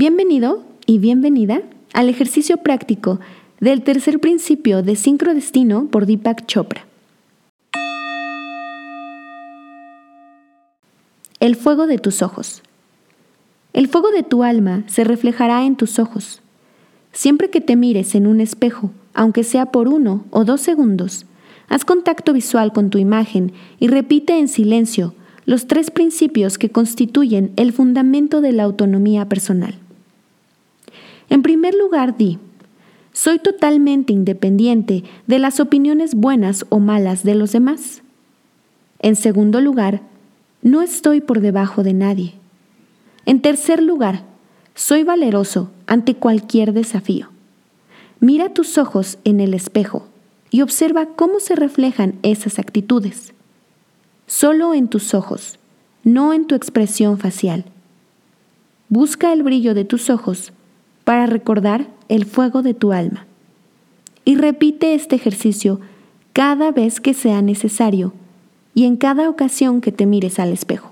Bienvenido y bienvenida al ejercicio práctico del tercer principio de sincrodestino por Deepak Chopra. El fuego de tus ojos. El fuego de tu alma se reflejará en tus ojos. Siempre que te mires en un espejo, aunque sea por uno o dos segundos, haz contacto visual con tu imagen y repite en silencio los tres principios que constituyen el fundamento de la autonomía personal. En primer lugar, di, soy totalmente independiente de las opiniones buenas o malas de los demás. En segundo lugar, no estoy por debajo de nadie. En tercer lugar, soy valeroso ante cualquier desafío. Mira tus ojos en el espejo y observa cómo se reflejan esas actitudes solo en tus ojos, no en tu expresión facial. Busca el brillo de tus ojos para recordar el fuego de tu alma. Y repite este ejercicio cada vez que sea necesario y en cada ocasión que te mires al espejo.